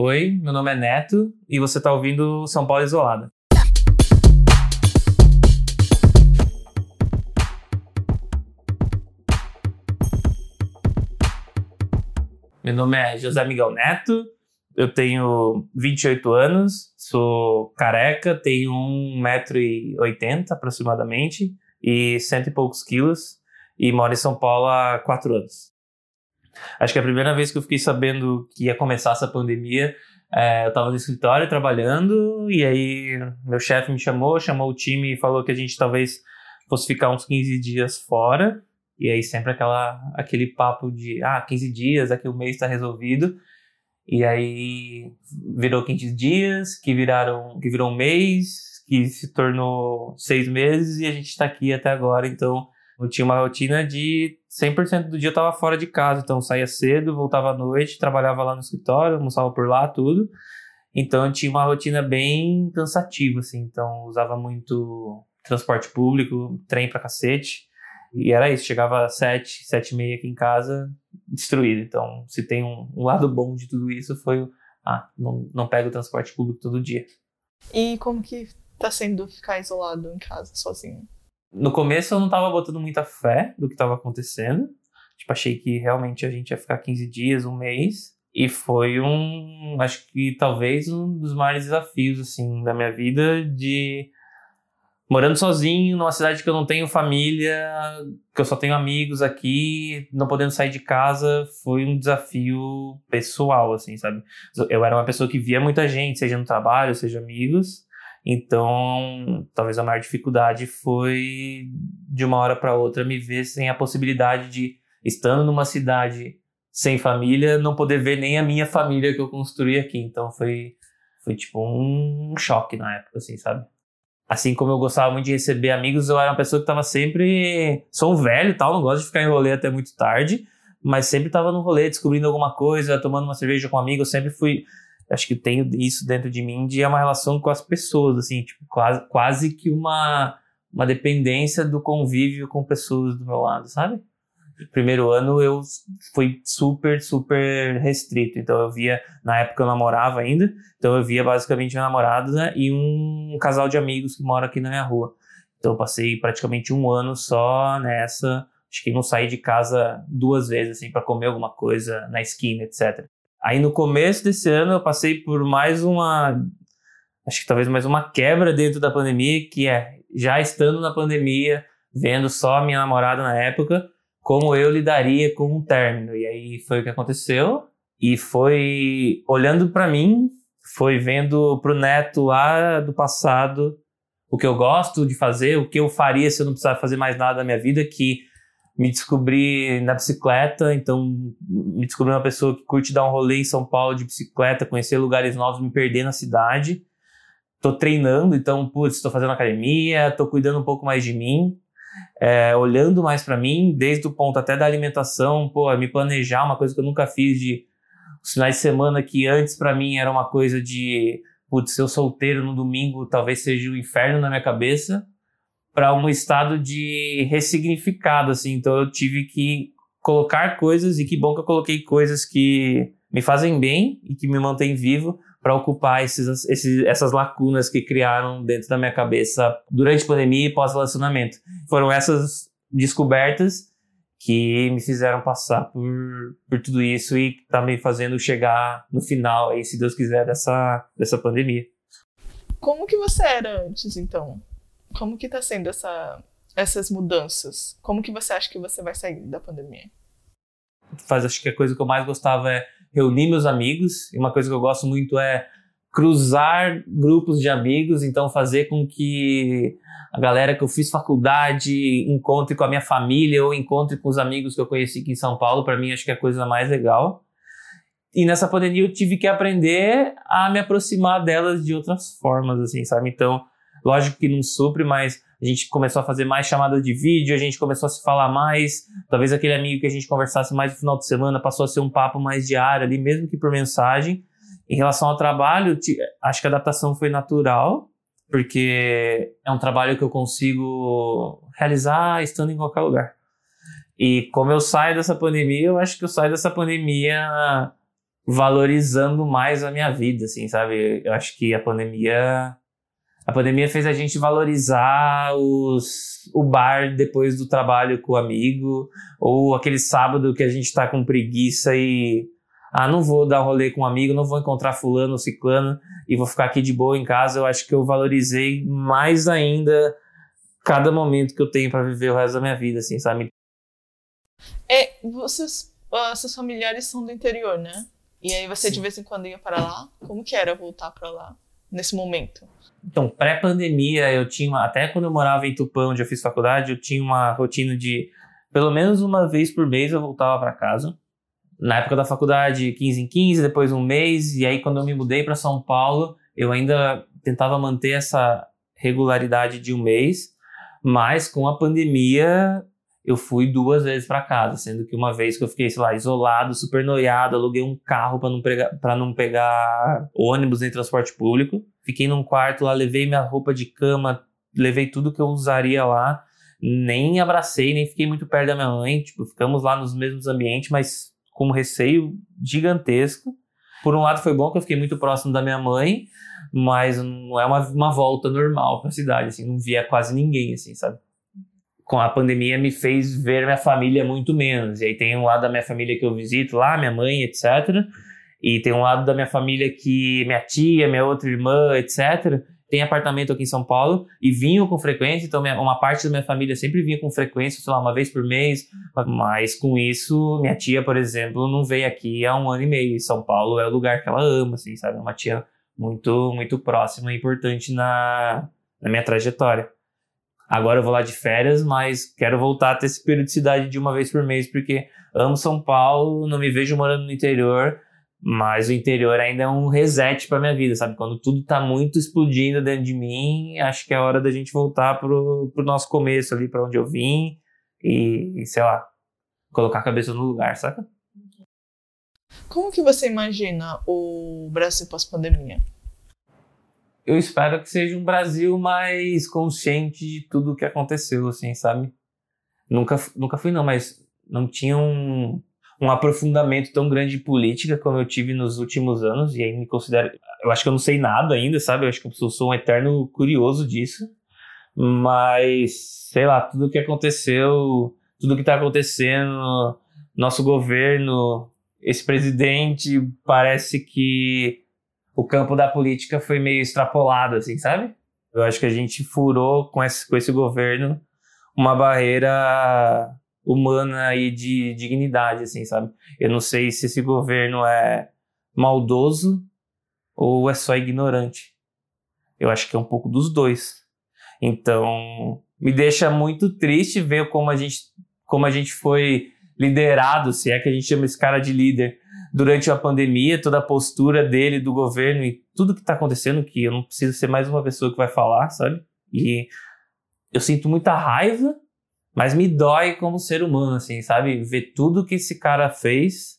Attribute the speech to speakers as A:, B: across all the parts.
A: Oi, meu nome é Neto e você está ouvindo São Paulo Isolada. Meu nome é José Miguel Neto, eu tenho 28 anos, sou careca, tenho 1,80m aproximadamente e cento e poucos quilos e moro em São Paulo há quatro anos. Acho que a primeira vez que eu fiquei sabendo que ia começar essa pandemia, é, eu estava no escritório trabalhando e aí meu chefe me chamou, chamou o time e falou que a gente talvez fosse ficar uns 15 dias fora. E aí sempre aquela, aquele papo de, ah, 15 dias, daqui um mês está resolvido. E aí virou 15 dias, que viraram, que virou um mês, que se tornou seis meses e a gente está aqui até agora. Então eu tinha uma rotina de 100% do dia eu estava fora de casa, então saía cedo, voltava à noite, trabalhava lá no escritório, almoçava por lá, tudo. Então eu tinha uma rotina bem cansativa, assim, então usava muito transporte público, trem pra cacete. E era isso, chegava às sete, sete e meia aqui em casa, destruído. Então, se tem um, um lado bom de tudo isso, foi ah, não, não pego o transporte público todo dia.
B: E como que tá sendo ficar isolado em casa, sozinho?
A: No começo eu não tava botando muita fé do que tava acontecendo. Tipo, achei que realmente a gente ia ficar 15 dias, um mês. E foi um, acho que talvez um dos maiores desafios, assim, da minha vida de morando sozinho numa cidade que eu não tenho família, que eu só tenho amigos aqui, não podendo sair de casa, foi um desafio pessoal, assim, sabe? Eu era uma pessoa que via muita gente, seja no trabalho, seja amigos, então, talvez a maior dificuldade foi de uma hora para outra me ver sem a possibilidade de estando numa cidade sem família, não poder ver nem a minha família que eu construí aqui. Então foi foi tipo um choque na época, assim, sabe? Assim como eu gostava muito de receber amigos, eu era uma pessoa que estava sempre. Sou um velho tal, não gosto de ficar em rolê até muito tarde, mas sempre estava no rolê, descobrindo alguma coisa, tomando uma cerveja com um amigo. Eu sempre fui acho que tenho isso dentro de mim de uma relação com as pessoas, assim, tipo, quase, quase que uma, uma dependência do convívio com pessoas do meu lado, sabe? Primeiro ano eu fui super, super restrito. Então eu via, na época eu namorava ainda, então eu via basicamente minha namorada né, e um casal de amigos que mora aqui na minha rua. Então eu passei praticamente um ano só nessa. Acho que não saí de casa duas vezes, assim, para comer alguma coisa na esquina, etc. Aí no começo desse ano eu passei por mais uma, acho que talvez mais uma quebra dentro da pandemia, que é já estando na pandemia, vendo só a minha namorada na época, como eu lidaria com um término. E aí foi o que aconteceu. E foi olhando para mim, foi vendo pro neto lá do passado o que eu gosto de fazer, o que eu faria se eu não precisasse fazer mais nada na minha vida, que me descobri na bicicleta, então me descobri uma pessoa que curte dar um rolê em São Paulo de bicicleta, conhecer lugares novos, me perder na cidade. Tô treinando, então, putz, estou fazendo academia, tô cuidando um pouco mais de mim, é, olhando mais para mim, desde o ponto até da alimentação, pô, me planejar, uma coisa que eu nunca fiz de os finais de semana que antes para mim era uma coisa de, putz, ser solteiro no domingo talvez seja o um inferno na minha cabeça para um estado de ressignificado, assim. Então eu tive que colocar coisas e que bom que eu coloquei coisas que me fazem bem e que me mantêm vivo para ocupar esses, esses, essas lacunas que criaram dentro da minha cabeça durante a pandemia e pós-relacionamento. Foram essas descobertas que me fizeram passar por, por tudo isso e tá me fazendo chegar no final aí, se Deus quiser, dessa, dessa pandemia.
B: Como que você era antes, então? Como que tá sendo essa, essas mudanças? Como que você acha que você vai sair da pandemia?
A: Faz, acho que a coisa que eu mais gostava é reunir meus amigos. E uma coisa que eu gosto muito é cruzar grupos de amigos, então fazer com que a galera que eu fiz faculdade encontre com a minha família ou encontre com os amigos que eu conheci aqui em São Paulo, para mim acho que é a coisa mais legal. E nessa pandemia eu tive que aprender a me aproximar delas de outras formas, assim, sabe? Então, Lógico que não supre, mas a gente começou a fazer mais chamadas de vídeo, a gente começou a se falar mais. Talvez aquele amigo que a gente conversasse mais no final de semana passou a ser um papo mais diário ali, mesmo que por mensagem. Em relação ao trabalho, acho que a adaptação foi natural, porque é um trabalho que eu consigo realizar estando em qualquer lugar. E como eu saio dessa pandemia, eu acho que eu saio dessa pandemia valorizando mais a minha vida, assim, sabe? Eu acho que a pandemia a pandemia fez a gente valorizar os, o bar depois do trabalho com o amigo, ou aquele sábado que a gente tá com preguiça e ah, não vou dar um rolê com um amigo, não vou encontrar fulano ou ciclano e vou ficar aqui de boa em casa. Eu acho que eu valorizei mais ainda cada momento que eu tenho para viver o resto da minha vida, assim, sabe?
B: É, vocês, uh, seus familiares são do interior, né? E aí você Sim. de vez em quando ia para lá? Como que era voltar para lá nesse momento?
A: Então, pré-pandemia, eu tinha, até quando eu morava em Tupã, onde eu fiz faculdade, eu tinha uma rotina de pelo menos uma vez por mês eu voltava para casa. Na época da faculdade, 15 em 15, depois um mês, e aí quando eu me mudei para São Paulo, eu ainda tentava manter essa regularidade de um mês, mas com a pandemia eu fui duas vezes para casa, sendo que uma vez que eu fiquei, sei lá, isolado, super noiado, aluguei um carro para não, pegar, não pegar ônibus em transporte público. Fiquei num quarto lá, levei minha roupa de cama, levei tudo que eu usaria lá. Nem abracei, nem fiquei muito perto da minha mãe. Tipo, ficamos lá nos mesmos ambientes, mas com um receio gigantesco. Por um lado foi bom que eu fiquei muito próximo da minha mãe, mas não é uma, uma volta normal para a cidade, assim, não via quase ninguém, assim, sabe? Com a pandemia me fez ver minha família muito menos. E aí tem um lado da minha família que eu visito lá, minha mãe, etc. E tem um lado da minha família que minha tia, minha outra irmã, etc., tem apartamento aqui em São Paulo e vinham com frequência, então minha, uma parte da minha família sempre vinha com frequência, sei lá, uma vez por mês, mas com isso, minha tia, por exemplo, não veio aqui há um ano e meio, e São Paulo é o lugar que ela ama, assim, sabe, uma tia muito, muito próxima e importante na, na minha trajetória. Agora eu vou lá de férias, mas quero voltar a ter essa periodicidade de uma vez por mês, porque amo São Paulo, não me vejo morando no interior, mas o interior ainda é um reset para minha vida, sabe? Quando tudo tá muito explodindo dentro de mim, acho que é hora da gente voltar pro, pro nosso começo ali, para onde eu vim e, e, sei lá, colocar a cabeça no lugar, saca?
B: Como que você imagina o Brasil pós-pandemia?
A: Eu espero que seja um Brasil mais consciente de tudo o que aconteceu, assim, sabe? Nunca, nunca fui não, mas não tinha um um aprofundamento tão grande de política como eu tive nos últimos anos, e aí me considero. Eu acho que eu não sei nada ainda, sabe? Eu acho que eu sou um eterno curioso disso. Mas, sei lá, tudo que aconteceu, tudo que está acontecendo, nosso governo, esse presidente, parece que o campo da política foi meio extrapolado, assim, sabe? Eu acho que a gente furou com esse, com esse governo uma barreira humana e de dignidade, assim, sabe? Eu não sei se esse governo é maldoso ou é só ignorante. Eu acho que é um pouco dos dois. Então, me deixa muito triste ver como a gente, como a gente foi liderado, se é que a gente chama esse cara de líder, durante a pandemia, toda a postura dele, do governo e tudo que está acontecendo, que eu não preciso ser mais uma pessoa que vai falar, sabe? E eu sinto muita raiva mas me dói como ser humano, assim, sabe? Ver tudo que esse cara fez,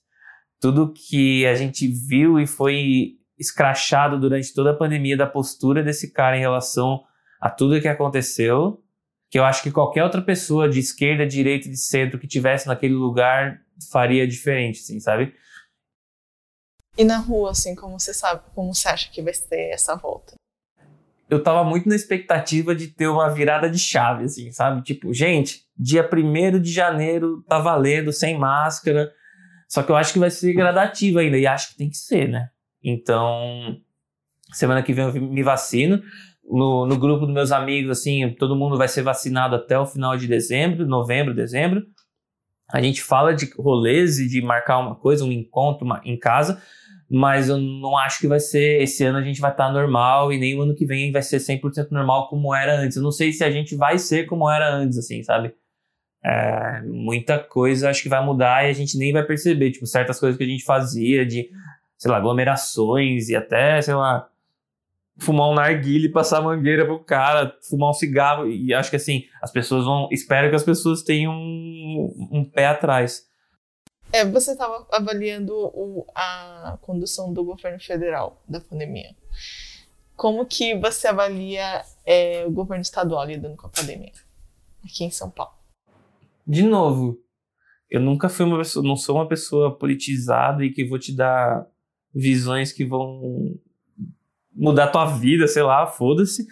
A: tudo que a gente viu e foi escrachado durante toda a pandemia da postura desse cara em relação a tudo que aconteceu, que eu acho que qualquer outra pessoa de esquerda, direita, de centro que tivesse naquele lugar faria diferente, assim, sabe?
B: E na rua, assim, como você sabe, como você acha que vai ser essa volta?
A: eu tava muito na expectativa de ter uma virada de chave, assim, sabe? Tipo, gente, dia 1 de janeiro tá valendo, sem máscara. Só que eu acho que vai ser gradativo ainda, e acho que tem que ser, né? Então, semana que vem eu me vacino. No, no grupo dos meus amigos, assim, todo mundo vai ser vacinado até o final de dezembro, novembro, dezembro. A gente fala de rolês e de marcar uma coisa, um encontro uma, em casa, mas eu não acho que vai ser. Esse ano a gente vai estar tá normal e nem o ano que vem vai ser 100% normal como era antes. Eu não sei se a gente vai ser como era antes, assim, sabe? É, muita coisa acho que vai mudar e a gente nem vai perceber. Tipo, certas coisas que a gente fazia de, sei lá, aglomerações e até, sei lá, fumar um narguile e passar mangueira pro cara, fumar um cigarro. E acho que assim, as pessoas vão. Espero que as pessoas tenham um, um pé atrás.
B: É, você estava avaliando o, a condução do governo federal da pandemia. Como que você avalia é, o governo estadual lidando com a pandemia aqui em São Paulo?
A: De novo, eu nunca fui uma pessoa, não sou uma pessoa politizada e que vou te dar visões que vão mudar tua vida, sei lá, foda-se.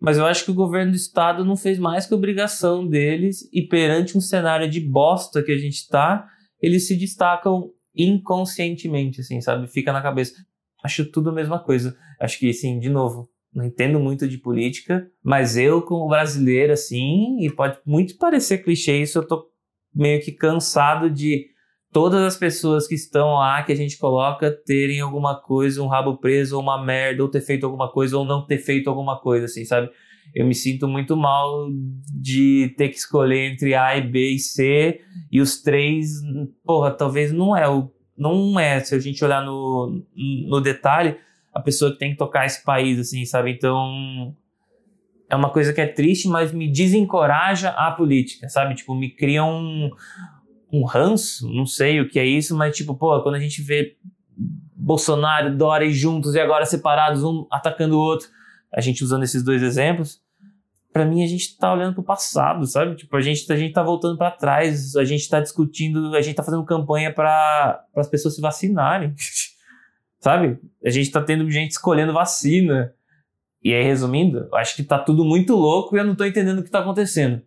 A: Mas eu acho que o governo do estado não fez mais que obrigação deles e perante um cenário de bosta que a gente tá, eles se destacam inconscientemente, assim, sabe? Fica na cabeça. Acho tudo a mesma coisa. Acho que, assim, de novo, não entendo muito de política, mas eu, como brasileiro, assim, e pode muito parecer clichê isso, eu tô meio que cansado de todas as pessoas que estão lá, que a gente coloca, terem alguma coisa, um rabo preso, ou uma merda, ou ter feito alguma coisa, ou não ter feito alguma coisa, assim, sabe? Eu me sinto muito mal de ter que escolher entre A e B e C, e os três, porra, talvez não é o. Não é, se a gente olhar no, no detalhe, a pessoa que tem que tocar esse país, assim, sabe? Então, é uma coisa que é triste, mas me desencoraja a política, sabe? Tipo, me cria um, um ranço, não sei o que é isso, mas tipo, pô, quando a gente vê Bolsonaro, Dória juntos e agora separados, um atacando o outro, a gente usando esses dois exemplos, para mim a gente tá olhando pro passado, sabe? Tipo, a gente, a gente tá voltando para trás, a gente tá discutindo, a gente tá fazendo campanha para as pessoas se vacinarem. sabe? A gente tá tendo gente escolhendo vacina. E aí, resumindo, acho que tá tudo muito louco e eu não tô entendendo o que tá acontecendo.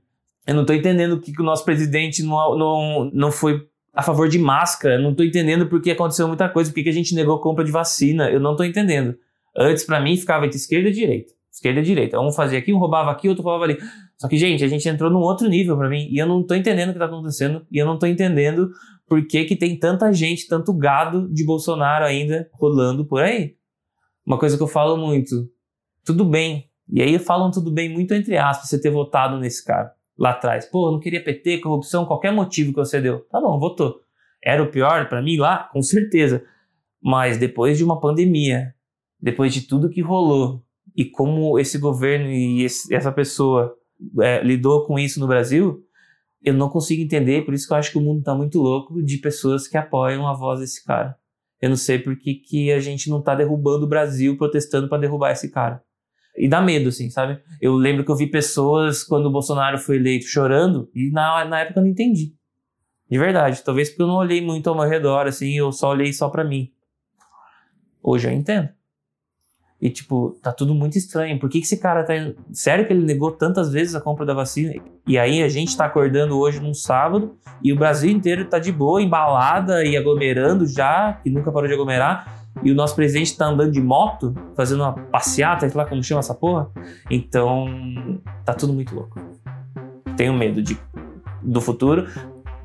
A: Eu não tô entendendo que, o nosso presidente não, não, não foi a favor de máscara. Eu não tô entendendo porque aconteceu muita coisa, porque que a gente negou compra de vacina. Eu não tô entendendo. Antes, para mim, ficava entre esquerda e direita. Esquerda e direita. Um fazia aqui, um roubava aqui, outro roubava ali. Só que, gente, a gente entrou num outro nível para mim. E eu não tô entendendo o que tá acontecendo. E eu não tô entendendo por que, que tem tanta gente, tanto gado de Bolsonaro ainda rolando por aí. Uma coisa que eu falo muito tudo bem. E aí falam tudo bem muito entre aspas, você ter votado nesse cara lá atrás. Pô, eu não queria PT, corrupção, qualquer motivo que você deu. Tá bom, votou. Era o pior para mim lá? Com certeza. Mas depois de uma pandemia, depois de tudo que rolou e como esse governo e esse, essa pessoa é, lidou com isso no Brasil, eu não consigo entender, por isso que eu acho que o mundo tá muito louco de pessoas que apoiam a voz desse cara. Eu não sei por que, que a gente não tá derrubando o Brasil protestando para derrubar esse cara. E dá medo, assim, sabe? Eu lembro que eu vi pessoas, quando o Bolsonaro foi eleito, chorando, e na, na época eu não entendi. De verdade. Talvez porque eu não olhei muito ao meu redor, assim, eu só olhei só para mim. Hoje eu entendo. E, tipo, tá tudo muito estranho. Por que, que esse cara tá. Sério que ele negou tantas vezes a compra da vacina? E aí a gente tá acordando hoje num sábado e o Brasil inteiro tá de boa, embalada e aglomerando já, que nunca parou de aglomerar e o nosso presidente tá andando de moto, fazendo uma passeata, sei lá como chama essa porra. Então, tá tudo muito louco. Tenho medo de, do futuro,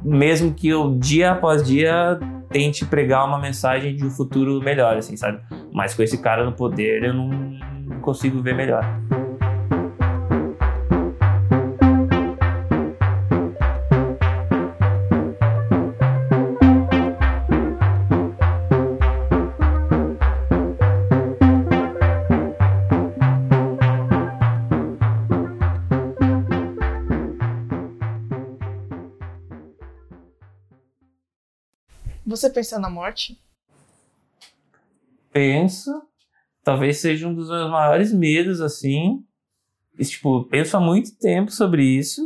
A: mesmo que eu, dia após dia, tente pregar uma mensagem de um futuro melhor, assim, sabe? Mas com esse cara no poder, eu não consigo ver melhor.
B: Você pensa na morte?
A: Penso. Talvez seja um dos meus maiores medos, assim. E, tipo, penso há muito tempo sobre isso,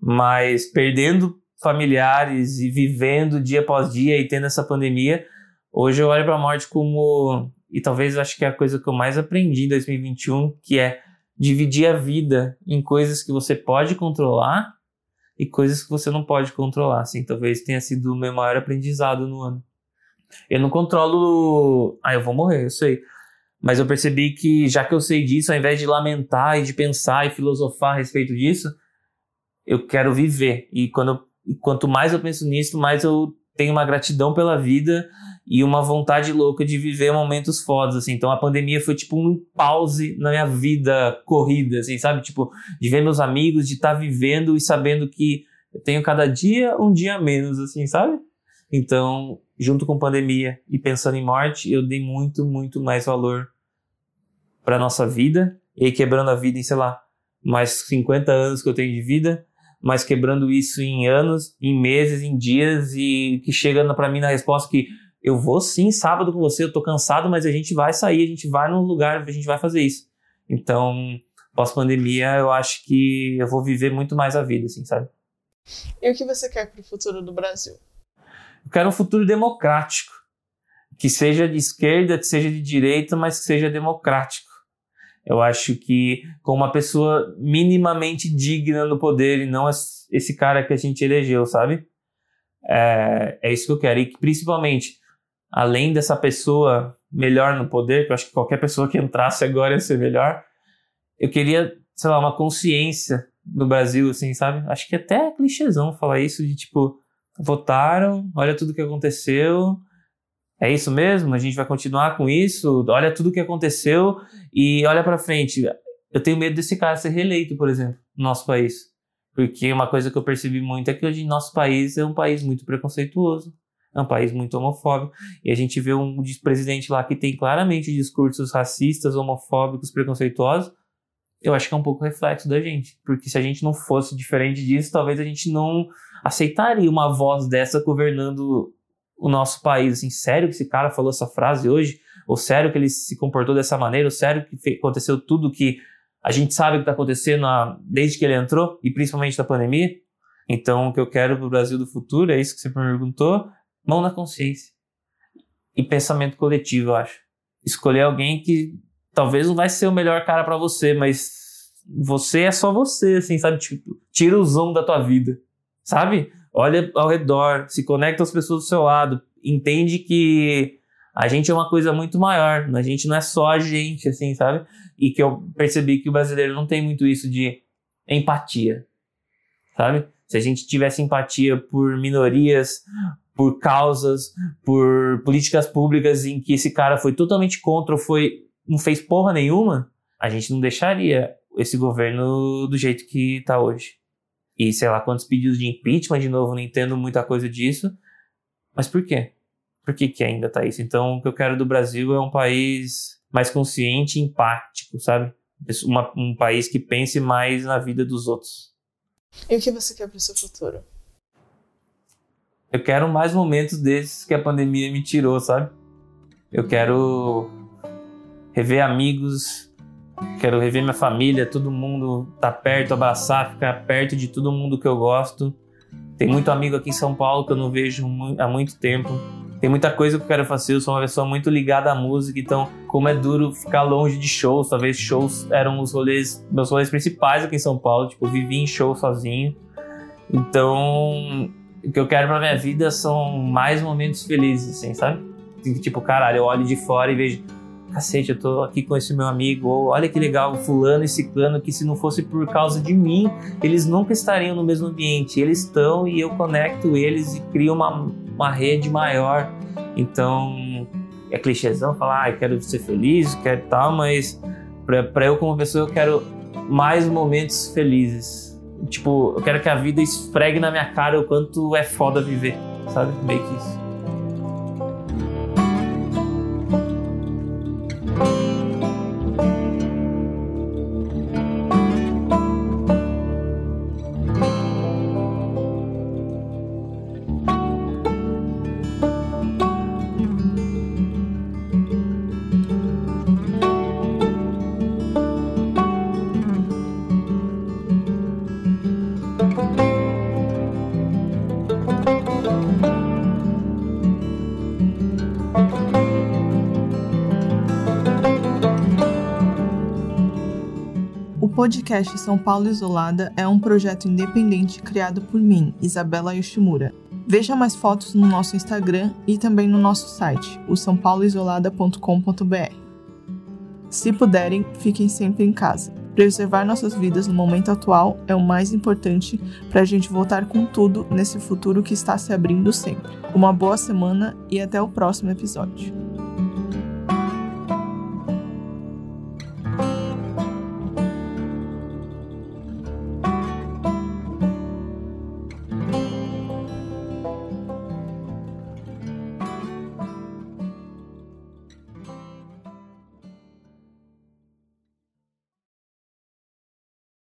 A: mas perdendo familiares e vivendo dia após dia e tendo essa pandemia, hoje eu olho para a morte como e talvez eu acho que é a coisa que eu mais aprendi em 2021, que é dividir a vida em coisas que você pode controlar e coisas que você não pode controlar, assim. Talvez tenha sido o meu maior aprendizado no ano. Eu não controlo. Ah, eu vou morrer, eu sei. Mas eu percebi que, já que eu sei disso, ao invés de lamentar e de pensar e filosofar a respeito disso, eu quero viver. E quando quanto mais eu penso nisso, mais eu tenho uma gratidão pela vida e uma vontade louca de viver momentos fodas, assim. Então a pandemia foi tipo um pause na minha vida corrida, assim, sabe? Tipo, de ver meus amigos, de estar tá vivendo e sabendo que eu tenho cada dia um dia menos, assim, sabe? Então, junto com pandemia e pensando em morte, eu dei muito, muito mais valor para nossa vida e quebrando a vida em, sei lá, mais 50 anos que eu tenho de vida, mas quebrando isso em anos, em meses, em dias e que chega para mim na resposta que eu vou sim sábado com você, eu tô cansado, mas a gente vai sair, a gente vai num lugar, a gente vai fazer isso. Então, pós-pandemia, eu acho que eu vou viver muito mais a vida, assim, sabe?
B: E o que você quer pro futuro do Brasil?
A: Eu quero um futuro democrático. que seja de esquerda, que seja de direita, mas que seja democrático. Eu acho que com uma pessoa minimamente digna no poder e não esse cara que a gente elegeu, sabe? É, é isso que eu quero. E que, principalmente, além dessa pessoa melhor no poder, que eu acho que qualquer pessoa que entrasse agora ia ser melhor, eu queria, sei lá, uma consciência no Brasil, assim, sabe? Acho que até é clichêzão falar isso de tipo, votaram, olha tudo que aconteceu, é isso mesmo? A gente vai continuar com isso? Olha tudo que aconteceu e olha para frente. Eu tenho medo desse cara ser reeleito, por exemplo, no nosso país. Porque uma coisa que eu percebi muito é que hoje nosso país é um país muito preconceituoso, é um país muito homofóbico, e a gente vê um presidente lá que tem claramente discursos racistas, homofóbicos, preconceituosos, eu acho que é um pouco reflexo da gente. Porque se a gente não fosse diferente disso, talvez a gente não aceitaria uma voz dessa governando o nosso país. Assim, sério que esse cara falou essa frase hoje? Ou sério que ele se comportou dessa maneira? Ou sério que aconteceu tudo que a gente sabe que está acontecendo desde que ele entrou? E principalmente da pandemia? Então, o que eu quero para o Brasil do futuro, é isso que você perguntou, mão na consciência. E pensamento coletivo, eu acho. Escolher alguém que talvez não vai ser o melhor cara para você, mas você é só você, assim, sabe? Tipo, tira o zoom da tua vida, sabe? Olha ao redor, se conecta às pessoas do seu lado, entende que a gente é uma coisa muito maior, a gente não é só a gente, assim, sabe? E que eu percebi que o brasileiro não tem muito isso de empatia, sabe? Se a gente tivesse empatia por minorias, por causas, por políticas públicas em que esse cara foi totalmente contra ou foi não fez porra nenhuma, a gente não deixaria esse governo do jeito que está hoje. E sei lá quantos pedidos de impeachment, de novo, não entendo muita coisa disso. Mas por quê? Por que, que ainda está isso? Então, o que eu quero do Brasil é um país mais consciente e empático, sabe? Uma, um país que pense mais na vida dos outros.
B: E o que você quer para o seu futuro?
A: Eu quero mais momentos desses que a pandemia me tirou, sabe? Eu quero rever amigos, quero rever minha família, todo mundo tá perto, abraçar, ficar perto de todo mundo que eu gosto. Tem muito amigo aqui em São Paulo que eu não vejo há muito tempo. Tem muita coisa que eu quero fazer, eu sou uma pessoa muito ligada à música, então como é duro ficar longe de shows, talvez shows eram os rolês, meus rolês principais aqui em São Paulo, tipo, eu vivi em show sozinho. Então, o que eu quero pra minha vida são mais momentos felizes, assim, sabe? Tipo, caralho, eu olho de fora e vejo, cacete, eu tô aqui com esse meu amigo, ou olha que legal, fulano e ciclano, que se não fosse por causa de mim, eles nunca estariam no mesmo ambiente. Eles estão e eu conecto eles e crio uma, uma rede maior. Então, é clichêzão falar, ah, eu quero ser feliz, quero tal, mas para eu como pessoa eu quero mais momentos felizes. Tipo, eu quero que a vida esfregue na minha cara o quanto é foda viver, sabe? Meio que isso.
B: Podcast São Paulo Isolada é um projeto independente criado por mim, Isabela Yoshimura. Veja mais fotos no nosso Instagram e também no nosso site, o sãopauloisolada.com.br. Se puderem, fiquem sempre em casa. Preservar nossas vidas no momento atual é o mais importante para a gente voltar com tudo nesse futuro que está se abrindo sempre. Uma boa semana e até o próximo episódio.